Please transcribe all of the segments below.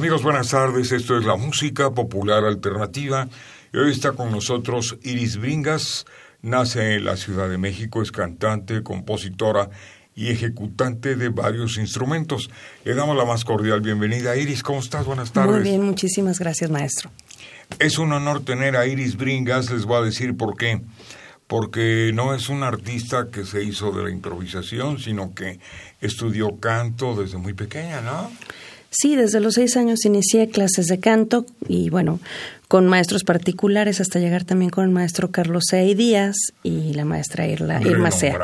Amigos, buenas tardes. Esto es la música popular alternativa. Y hoy está con nosotros Iris Bringas. Nace en la Ciudad de México, es cantante, compositora y ejecutante de varios instrumentos. Le damos la más cordial bienvenida. Iris, ¿cómo estás? Buenas tardes. Muy bien, muchísimas gracias, maestro. Es un honor tener a Iris Bringas, les voy a decir por qué. Porque no es un artista que se hizo de la improvisación, sino que estudió canto desde muy pequeña, ¿no? Sí, desde los seis años inicié clases de canto y bueno, con maestros particulares hasta llegar también con el maestro Carlos Sea Díaz y la maestra Irla, Irma Sea.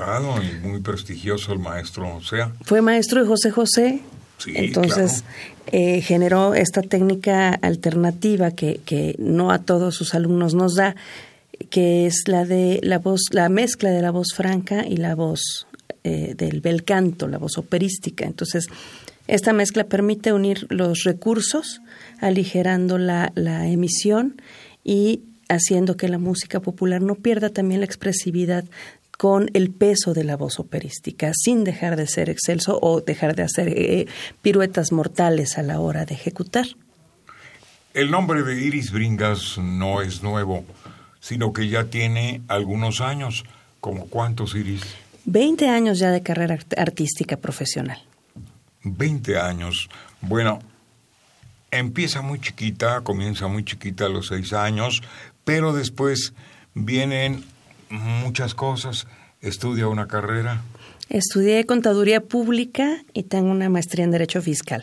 y muy prestigioso el maestro Sea. Fue maestro de José José, sí, entonces eh, generó esta técnica alternativa que, que no a todos sus alumnos nos da, que es la de la voz, la mezcla de la voz franca y la voz eh, del bel canto, la voz operística. Entonces, esta mezcla permite unir los recursos, aligerando la, emisión y haciendo que la música popular no pierda también la expresividad con el peso de la voz operística, sin dejar de ser excelso o dejar de hacer eh, piruetas mortales a la hora de ejecutar. El nombre de Iris Bringas no es nuevo, sino que ya tiene algunos años. ¿Como cuántos, Iris? Veinte años ya de carrera artística profesional. 20 años. Bueno, empieza muy chiquita, comienza muy chiquita a los 6 años, pero después vienen muchas cosas. Estudia una carrera. Estudié contaduría pública y tengo una maestría en derecho fiscal.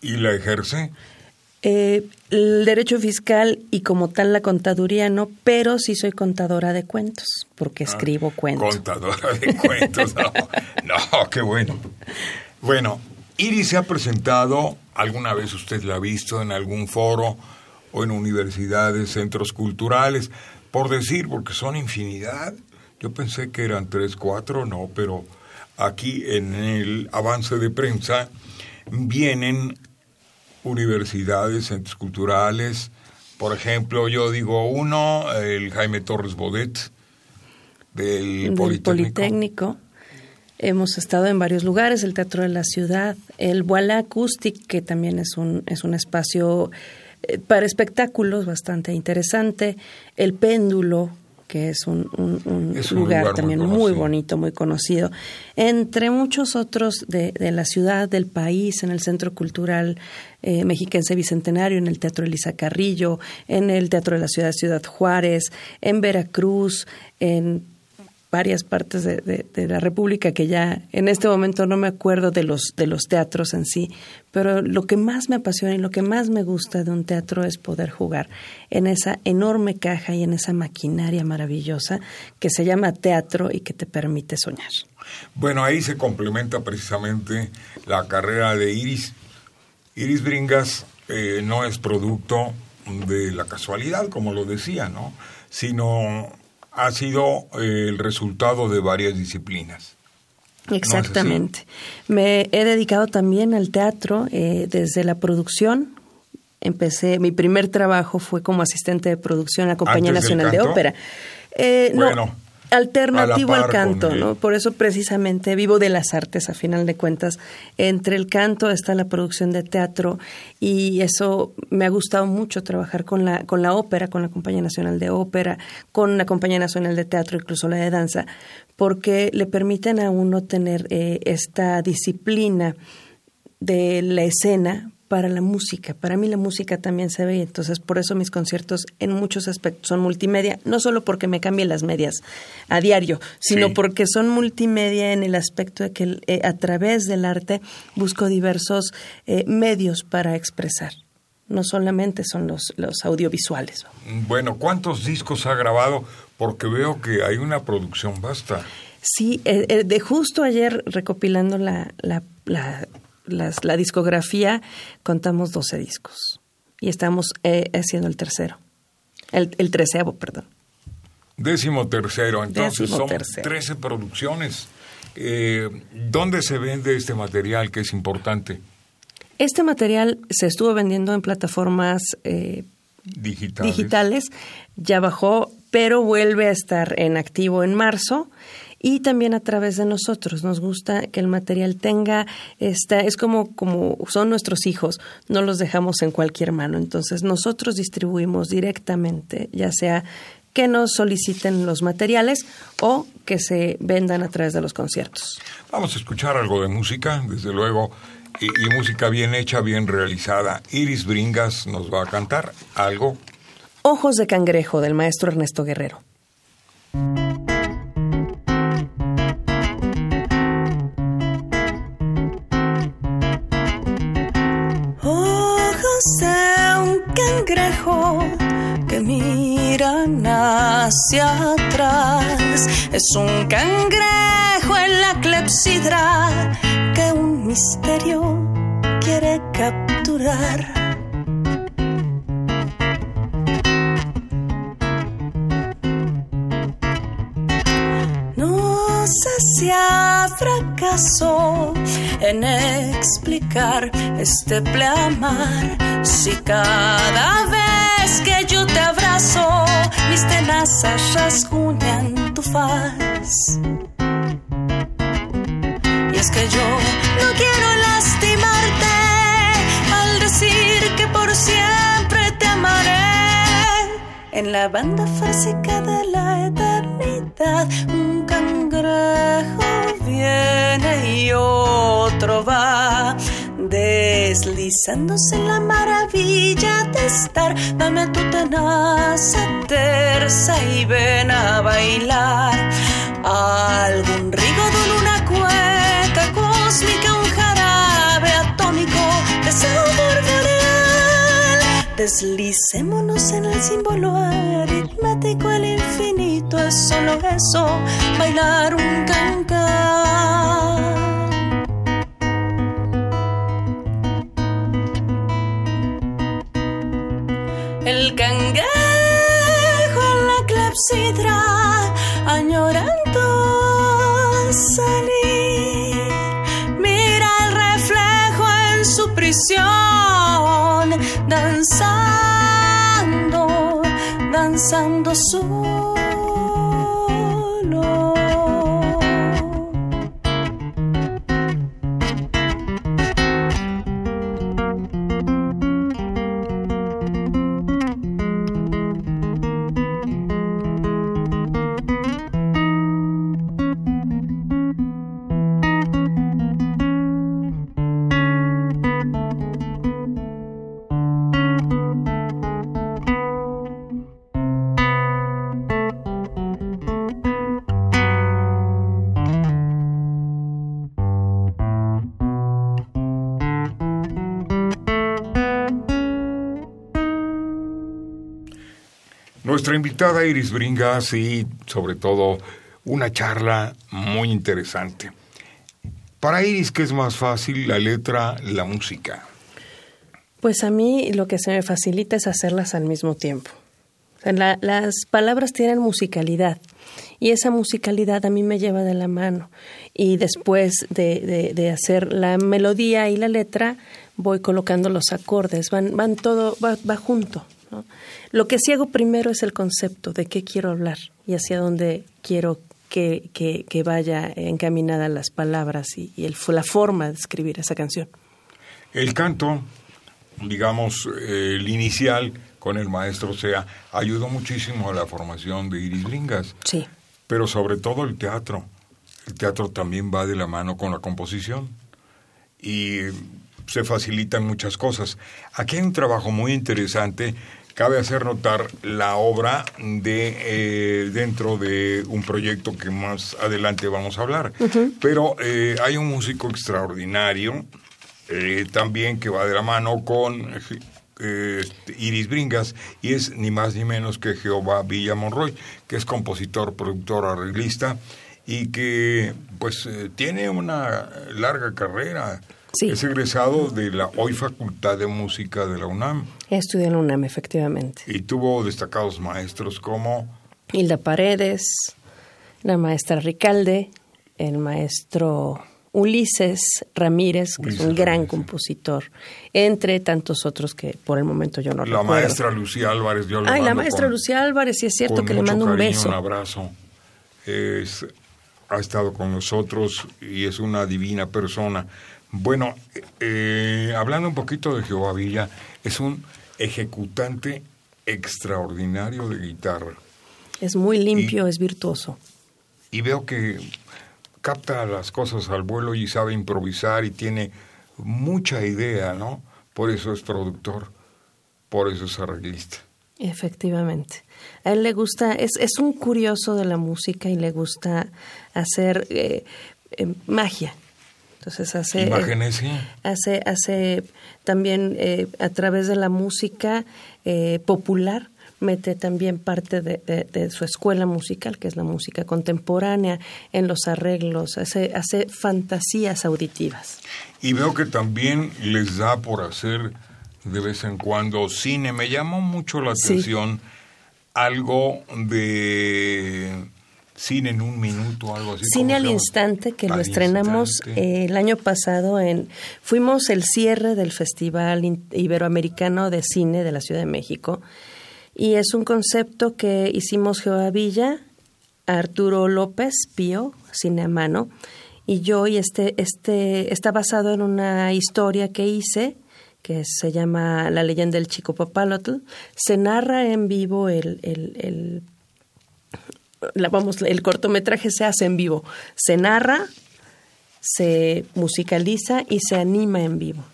¿Y la ejerce? Eh, el derecho fiscal y como tal la contaduría no, pero sí soy contadora de cuentos, porque ah, escribo cuentos. Contadora de cuentos, no, no, qué bueno. Bueno, Iris se ha presentado, alguna vez usted la ha visto en algún foro o en universidades, centros culturales, por decir, porque son infinidad. Yo pensé que eran tres, cuatro, no, pero aquí en el avance de prensa vienen universidades, centros culturales. Por ejemplo, yo digo uno, el Jaime Torres Bodet, del, Politécnico. Hemos estado en varios lugares, el Teatro de la Ciudad, el Boala Acoustic, que también es un, es un espacio eh, para espectáculos bastante interesante, el Péndulo, que es un, lugar, también muy, bonito, muy conocido, entre muchos otros de, la ciudad, del país, en el Centro Cultural eh, Mexiquense Bicentenario, en el Teatro Elisa Carrillo, en el Teatro de la Ciudad Ciudad Juárez, en Veracruz, en varias partes de, de, la República que ya en este momento no me acuerdo de los, de los teatros en sí, pero lo que más me apasiona y lo que más me gusta de un teatro es poder jugar en esa enorme caja y en esa maquinaria maravillosa que se llama teatro y que te permite soñar. Bueno, ahí se complementa precisamente la carrera de Iris. Iris Bringas eh, no es producto de la casualidad, como lo decía, ¿no? sino ha sido eh, el resultado de varias disciplinas. Exactamente. Me he dedicado también al teatro eh, desde la producción. Empecé, mi primer trabajo fue como asistente de producción en la Compañía Nacional de Ópera. Eh, bueno alternativo al canto, ¿no? Por eso precisamente vivo de las artes a final de cuentas. Entre el canto está la producción de teatro y eso me ha gustado mucho trabajar con la con la ópera, con la Compañía Nacional de Ópera, con la Compañía Nacional de Teatro, incluso la de danza, porque le permiten a uno tener eh, esta disciplina de la escena para la música. Para mí la música también se ve, entonces por eso mis conciertos en muchos aspectos son multimedia, no solo porque me cambien las medias a diario, sino porque son multimedia en el aspecto de que eh, a través del arte busco diversos eh, medios para expresar. No solamente son los, los audiovisuales. Bueno, ¿cuántos discos ha grabado? Porque veo que hay una producción vasta. Sí, eh, de justo ayer recopilando la, la, la la discografía, contamos 12 discos y estamos eh, haciendo el tercero, el, el, treceavo, perdón. Décimo tercero, entonces son 13 producciones. Eh, ¿Dónde se vende este material que es importante? Este material se estuvo vendiendo en plataformas eh, digitales. digitales, ya bajó, pero vuelve a estar en activo en marzo y también a través de nosotros. Nos gusta que el material tenga, esta, es como, como son nuestros hijos, no los dejamos en cualquier mano. Entonces nosotros distribuimos directamente, ya sea que nos soliciten los materiales o que se vendan a través de los conciertos. Vamos a escuchar algo de música, desde luego, y, y música bien hecha, bien realizada. Iris Bringas nos va a cantar algo. Ojos de cangrejo del maestro Ernesto Guerrero. Hacia atrás. Es un cangrejo en la clepsidra que un misterio quiere capturar. No sé si ha fracasó en explicar este pleamar si cada vez que yo te abrazo, mis tenazas rasguñan tu faz. Y es que yo no quiero lastimarte al decir que por siempre te amaré. En la banda fásica de la eternidad, un cangrejo viene y otro va deslizándose en la maravilla de estar. Dame tu tenaza tersa y ven a bailar. Algún rigodón, una cueca cósmica, un jarabe atómico de sabor boreal. Deslicémonos en el símbolo aritmético, el infinito es solo eso, bailar un cancan. Clepsidra, añorando salir. Mira el reflejo en su prisión, danzando, danzando su Nuestra invitada Iris Bringas y sobre todo una charla muy interesante. Para Iris, ¿qué es más fácil, la letra, la música? Pues a mí lo que se me facilita es hacerlas al mismo tiempo. las palabras tienen musicalidad y esa musicalidad a mí me lleva de la mano y después de, de, hacer la melodía y la letra voy colocando los acordes, van, van todo, va, va junto. Lo que sí hago primero es el concepto de qué quiero hablar y hacia dónde quiero que, que, vaya encaminada las palabras y, el, la forma de escribir esa canción. El canto, digamos, el inicial con el maestro Sea, ayudó muchísimo a la formación de Iris Lingas. Sí. Pero sobre todo el teatro. El teatro también va de la mano con la composición. Y se facilitan muchas cosas. Aquí hay un trabajo muy interesante. Cabe hacer notar la obra de eh, dentro de un proyecto que más adelante vamos a hablar. Pero eh, hay un músico extraordinario eh, también que va de la mano con este, Iris Bringas y es ni más ni menos que Jehová Villa Monroy, que es compositor, productor, arreglista y que pues tiene una larga carrera es egresado de la hoy Facultad de Música de la UNAM. Estudió en la UNAM, efectivamente. Y tuvo destacados maestros como... Hilda Paredes, la maestra Ricalde, el maestro Ulises Ramírez, que es un gran compositor, entre tantos otros que por el momento yo no la recuerdo. La maestra Lucía Álvarez, yo Ay, la maestra Lucía Álvarez, sí es cierto que le mando un beso. Un abrazo. Es, ha estado con nosotros y es una divina persona. Bueno, eh, hablando un poquito de Jehová Villa, es un ejecutante extraordinario de guitarra. Es muy limpio, es virtuoso. Y veo que capta las cosas al vuelo y sabe improvisar y tiene mucha idea, ¿no? Por eso es productor, por eso es arreglista. Efectivamente. A él le gusta, es, es un curioso de la música y le gusta hacer eh, eh, magia. Entonces hace imágenes, hace hace también eh, a través de la música eh, popular mete también parte de, su escuela musical, que es la música contemporánea, en los arreglos, hace, hace fantasías auditivas. Y veo que también les da por hacer de vez en cuando cine. Me llamó mucho la atención algo de Cine en un minuto, algo así. Cine al instante, que lo estrenamos eh, el año pasado en... Fuimos el cierre del Festival Iberoamericano de Cine de la Ciudad de México y es un concepto que hicimos Jehová Villa, Arturo López, Pío, cine a mano, y yo, y este, este está basado en una historia que hice que se llama La leyenda del chico Papalotl. Se narra en vivo el, el vamos, el cortometraje se hace en vivo, se narra, se musicaliza y se anima en vivo.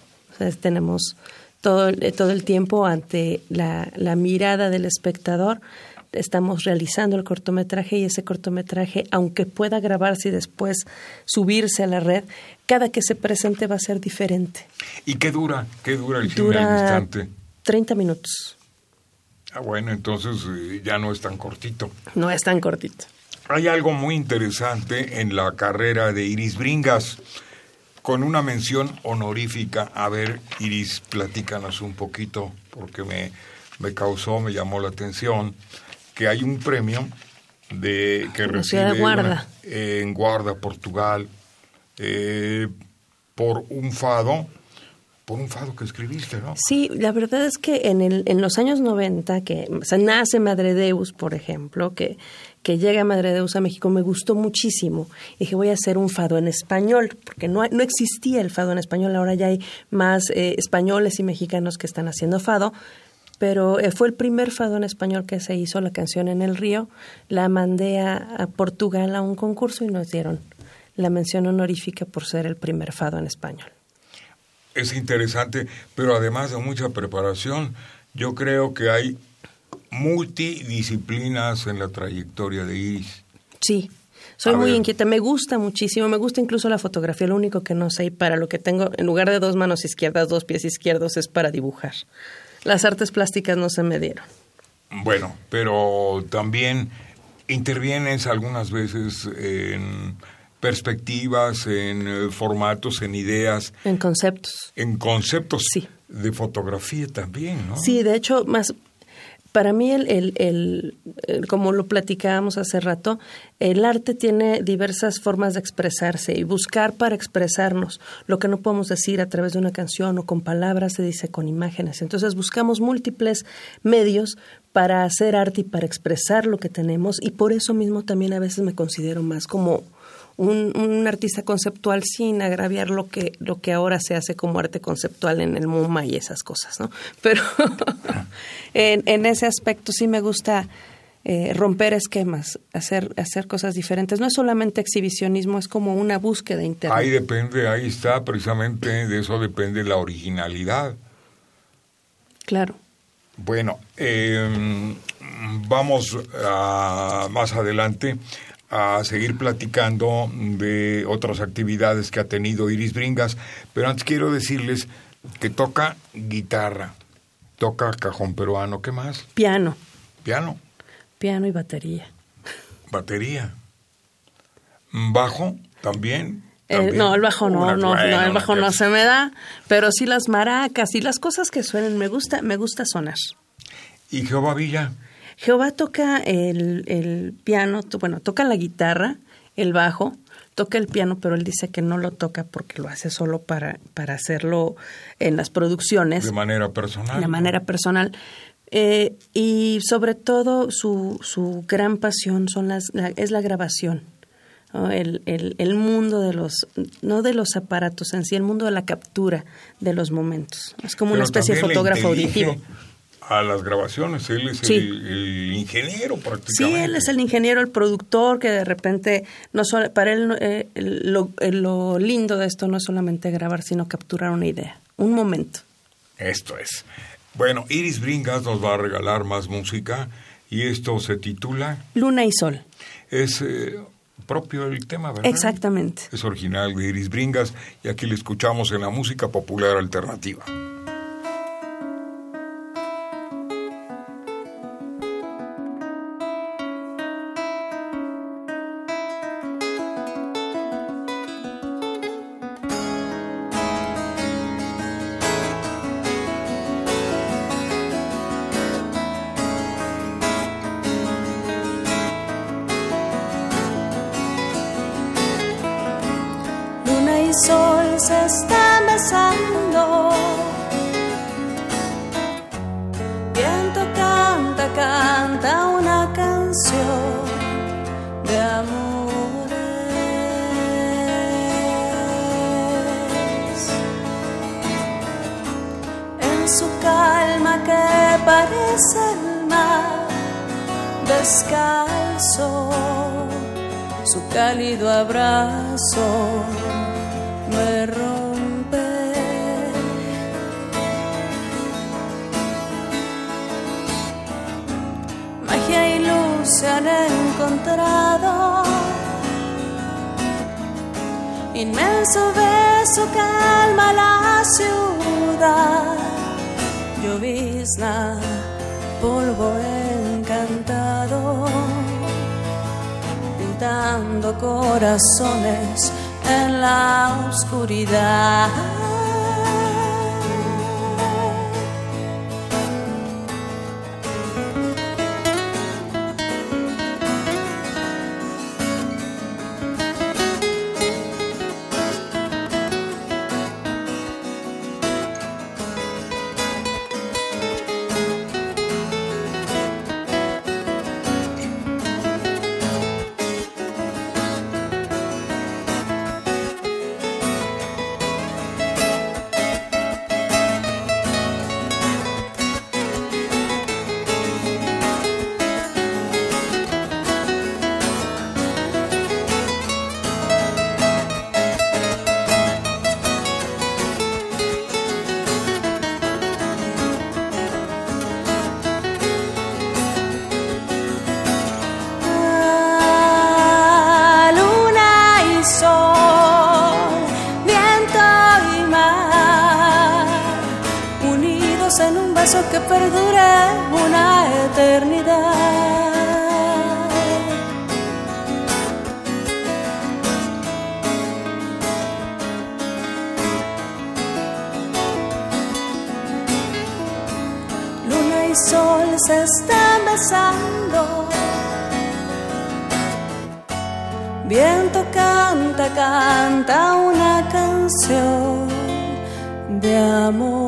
tenemos todo, todo el tiempo ante la, la mirada del espectador estamos realizando el cortometraje y ese cortometraje, aunque pueda grabarse y después subirse a la red, cada que se presente va a ser diferente. ¿Y qué dura? ¿Qué dura el dura instante? 30 minutos. Ah, bueno, entonces eh, ya no es tan cortito. No es tan cortito. Hay algo muy interesante en la carrera de Iris Bringas, con una mención honorífica. A ver, Iris, platícanos un poquito, porque me, me causó, me llamó la atención, que hay un premio de que recibe Guarda. en Guarda, Portugal, eh, por un fado por un fado que escribiste, ¿no? Sí, la verdad es que en, el, en los años 90, que nace Madre Deus, por ejemplo, que, que llega Madre Deus a México, me gustó muchísimo. Dije, voy a hacer un fado en español, porque no, no existía el fado en español, ahora ya hay más eh, españoles y mexicanos que están haciendo fado. Pero eh, fue el primer fado en español que se hizo, la canción En el Río. La mandé a Portugal a un concurso y nos dieron la mención honorífica por ser el primer fado en español es interesante, pero además de mucha preparación, yo creo que hay multidisciplinas en la trayectoria de Iris. Sí, soy muy inquieta, me gusta muchísimo, me gusta incluso la fotografía, lo único que no sé y para lo que tengo, en lugar de dos manos izquierdas, dos pies izquierdos, es para dibujar. Las artes plásticas no se me dieron. Bueno, pero también intervienes algunas veces en perspectivas, en eh, formatos, en ideas. En conceptos. En conceptos sí. de fotografía también, ¿no? Sí, de hecho, más para mí, el, el, el, como lo platicábamos hace rato, el arte tiene diversas formas de expresarse y buscar para expresarnos lo que no podemos decir a través de una canción o con palabras se dice con imágenes. Entonces buscamos múltiples medios para hacer arte y para expresar lo que tenemos y por eso mismo también a veces me considero más como un, artista conceptual sin agraviar lo que, lo que ahora se hace como arte conceptual en el MoMA y esas cosas, ¿no? Pero en, ese aspecto sí me gusta eh, romper esquemas, hacer, hacer cosas diferentes. No es solamente exhibicionismo, es como una búsqueda interna. Ahí depende, ahí está, precisamente de eso depende la originalidad. Claro. Bueno, em, vamos a, más adelante a seguir platicando de otras actividades que ha tenido Iris Bringas, pero antes quiero decirles que toca guitarra, toca cajón peruano, ¿qué más? Piano. Piano. Piano y batería. Batería. Bajo también. Eh, no, el bajo no, no, no, el bajo no se me da, pero sí las maracas y las cosas que suenen, me gusta, me gusta sonar. ¿Y Jehová Villa? Jehová toca el, el piano, bueno, toca la guitarra, el bajo, toca el piano, pero él dice que no lo toca porque lo hace solo para, para hacerlo en las producciones. De manera personal. De manera personal. Eh, y sobre todo su, su gran pasión son las, es la grabación. El, el, el, mundo de los, no de los aparatos en sí, el mundo de la captura de los momentos. Es como una especie de fotógrafo auditivo a las grabaciones. Él es el, ingeniero prácticamente. Sí, él es el ingeniero, el productor, que de repente, no solo, para él eh, lo, eh, lo, lindo de esto no es solamente grabar, sino capturar una idea, un momento. Esto es. Bueno, Iris Bringas nos va a regalar más música y esto se titula... Luna y Sol. Es... Eh, propio el tema, ¿verdad? Exactamente. Es original de Iris Bringas y aquí le escuchamos en la música popular alternativa. es el mar descalzo, su cálido abrazo me rompe. Magia y luz se han encontrado, inmenso beso calma la ciudad llovizna corazones en la oscuridad. que perdure una eternidad. Luna y sol se están besando. Viento canta, canta una canción de amor.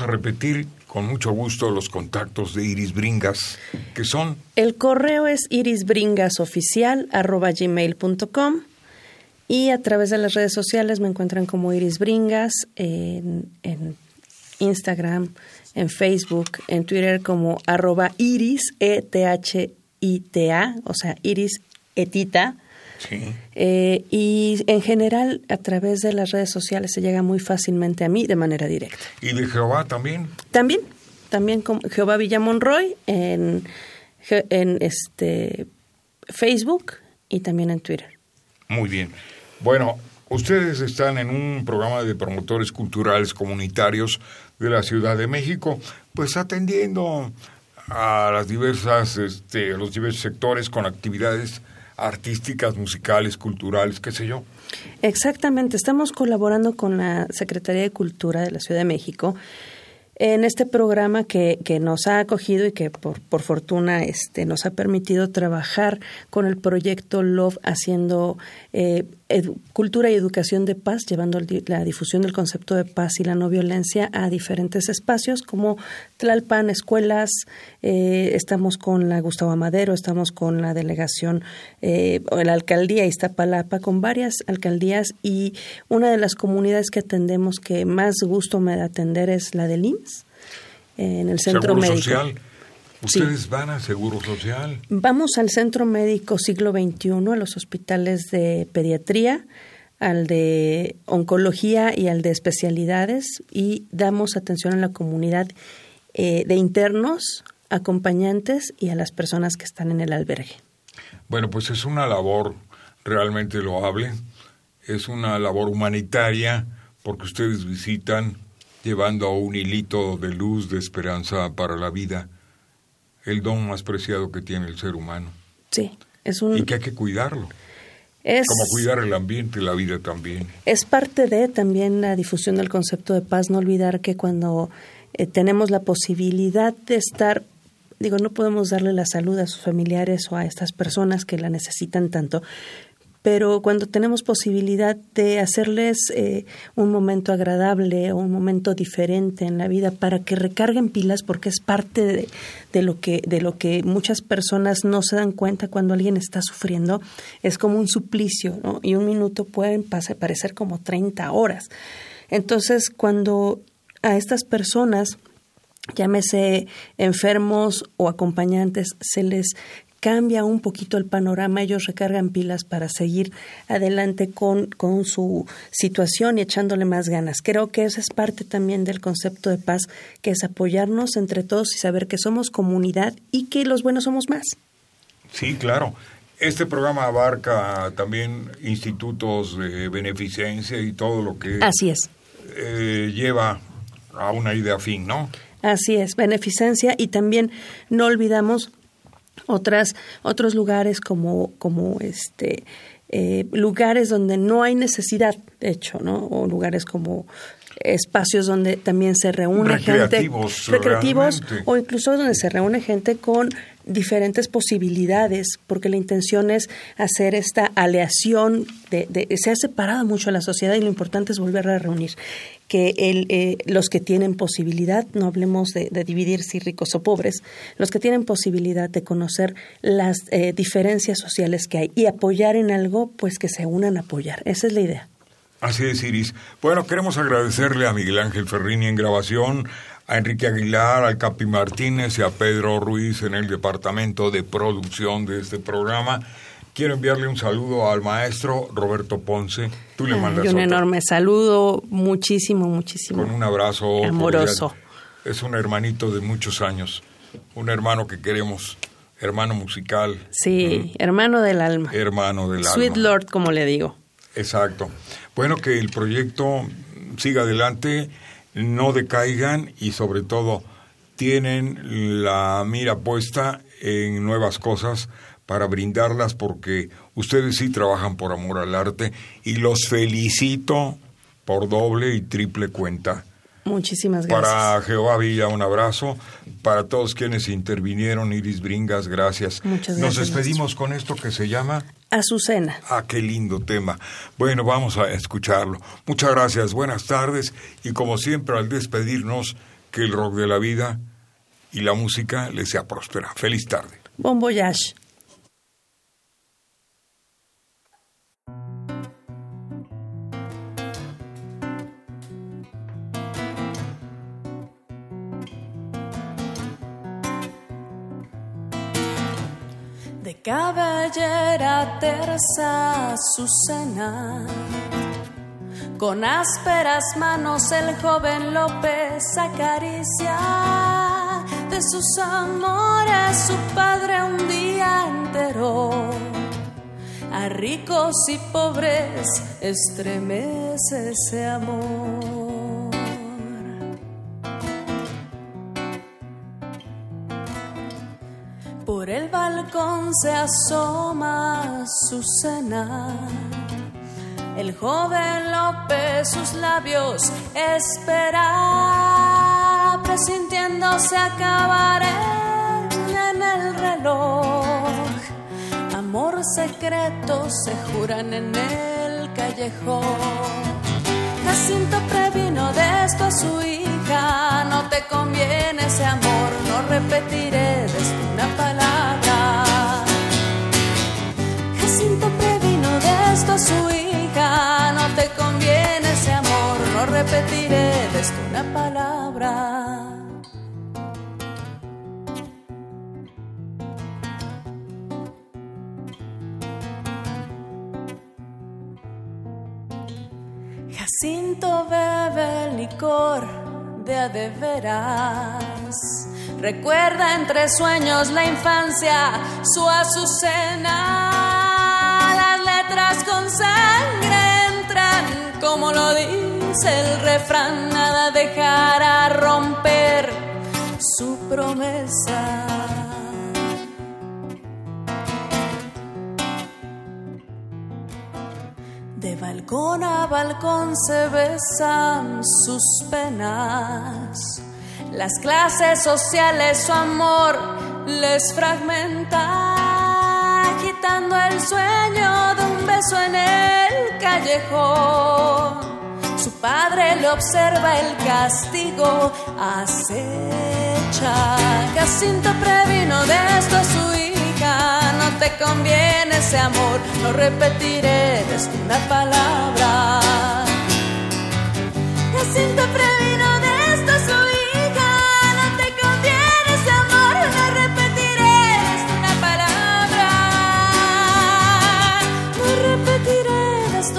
A repetir con mucho gusto los contactos de Iris Bringas, que son... El correo es irisbringasoficial.gmail.com Y a través de las redes sociales me encuentran como Iris Bringas en, en Instagram, en Facebook, en Twitter como arroba Iris, E-T-H-I-T-A, o sea, Iris Etita. Sí. Eh, y en general, a través de las redes sociales se llega muy fácilmente a mí de manera directa. ¿Y de Jehová también? También, también como Jehová Villamonroy en, en este Facebook y también en Twitter. Muy bien. Bueno, ustedes están en un programa de promotores culturales comunitarios de la Ciudad de México, pues atendiendo a las diversas, este, los diversos sectores con actividades artísticas, musicales, culturales, qué sé yo. Exactamente, estamos colaborando con la Secretaría de Cultura de la Ciudad de México en este programa que, que nos ha acogido y que por, por fortuna este, nos ha permitido trabajar con el proyecto Love haciendo eh, cultura y educación de paz, llevando la difusión del concepto de paz y la no violencia a diferentes espacios como Tlalpan, escuelas, eh, estamos con la Gustavo Amadero, estamos con la delegación eh, o la alcaldía Iztapalapa, con varias alcaldías y una de las comunidades que atendemos que más gusto me da atender es la del IMSS, en el centro Seguro médico. Social. Ustedes van a Seguro Social. Vamos al Centro Médico Siglo XXI, a los hospitales de pediatría, al de oncología y al de especialidades y damos atención a la comunidad eh, de internos, acompañantes y a las personas que están en el albergue. Bueno, pues es una labor realmente loable, es una labor humanitaria porque ustedes visitan llevando un hilito de luz, de esperanza para la vida, el don más preciado que tiene el ser humano. Sí, es un y que hay que cuidarlo, es como cuidar el ambiente y la vida también. Es parte de también la difusión del concepto de paz, no olvidar que cuando eh, tenemos la posibilidad de estar, digo, no podemos darle la salud a sus familiares o a estas personas que la necesitan tanto, pero cuando tenemos posibilidad de hacerles eh, un momento agradable o un momento diferente en la vida para que recarguen pilas porque es parte de, de lo que de lo que muchas personas no se dan cuenta cuando alguien está sufriendo es como un suplicio ¿no? y un minuto pueden pasar, parecer como 30 horas entonces cuando a estas personas llámese enfermos o acompañantes se les cambia un poquito el panorama, ellos recargan pilas para seguir adelante con, con su situación y echándole más ganas. Creo que esa es parte también del concepto de paz, que es apoyarnos entre todos y saber que somos comunidad y que los buenos somos más. Sí, claro. Este programa abarca también institutos de beneficencia y todo lo que Así es. eh, lleva a una idea fin, ¿no? Así es, beneficencia y también no olvidamos otras otros lugares como como este eh, lugares donde no hay necesidad, de hecho, ¿no? O lugares como espacios donde también se reúne gente Recreativos, recreativos realmente. o incluso donde se reúne gente con diferentes posibilidades, porque la intención es hacer esta aleación de, de se ha separado mucho la sociedad y lo importante es volverla a reunir. Que el, eh, los que tienen posibilidad, no hablemos de, de dividir si ricos o pobres, los que tienen posibilidad de conocer las eh, diferencias sociales que hay y apoyar en algo, pues que se unan a apoyar. Esa es la idea. Así es, Iris. Bueno, queremos agradecerle a Miguel Ángel Ferrini en grabación, a Enrique Aguilar, al Capi Martínez y a Pedro Ruiz en el departamento de producción de este programa. Quiero enviarle un saludo al maestro Roberto Ponce. Tú le mandas un otro. enorme saludo, muchísimo, muchísimo. Con un abrazo Amoroso. cordial. Es un hermanito de muchos años, un hermano que queremos, hermano musical, Sí, hermano del alma. hermano del Sweet alma. Lord, como le digo. Exacto. Bueno, que el proyecto siga adelante, no decaigan y sobre todo tienen la mira puesta en nuevas cosas para brindarlas porque ustedes sí trabajan por amor al arte y los felicito por doble y triple cuenta. Muchísimas gracias. Para Jehová Villa, un abrazo. Para todos quienes intervinieron, Iris Bringas, gracias. Muchas Nos gracias, despedimos con esto que se llama... Azucena. Ah, qué lindo tema. Bueno, vamos a escucharlo. Muchas gracias, buenas tardes y como siempre al despedirnos, que el rock de la vida y la música les sea próspera. Feliz tarde. Bon voyage. Cabellera tersa cena Con ásperas manos el joven López acaricia de sus amores su padre un día entero. A ricos y pobres estremece ese amor. Balcón se asoma su cena. El joven López sus labios espera, presintiéndose acabar en el reloj. Amor secreto se juran en el callejón. Jacinto previno de esto a su hija, no te conviene ese amor, no repetiré de una palabra. Jacinto bebe licor de de veras. Recuerda entre sueños la infancia, su azucena. Las letras con sangre entran, como lo dice el refrán, nada dejará romper su promesa. Balcón a balcón se besan sus penas. Las clases sociales su amor les fragmenta, quitando el sueño de un beso en el callejón. Su padre le observa el castigo, acecha. Jacinto previno de esto su no te conviene ese amor, no repetiré una palabra. Jacinto previno de esto su hija, no te conviene ese amor, no repetiré una palabra. No repetiré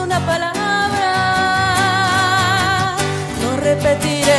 una palabra. No repetiré.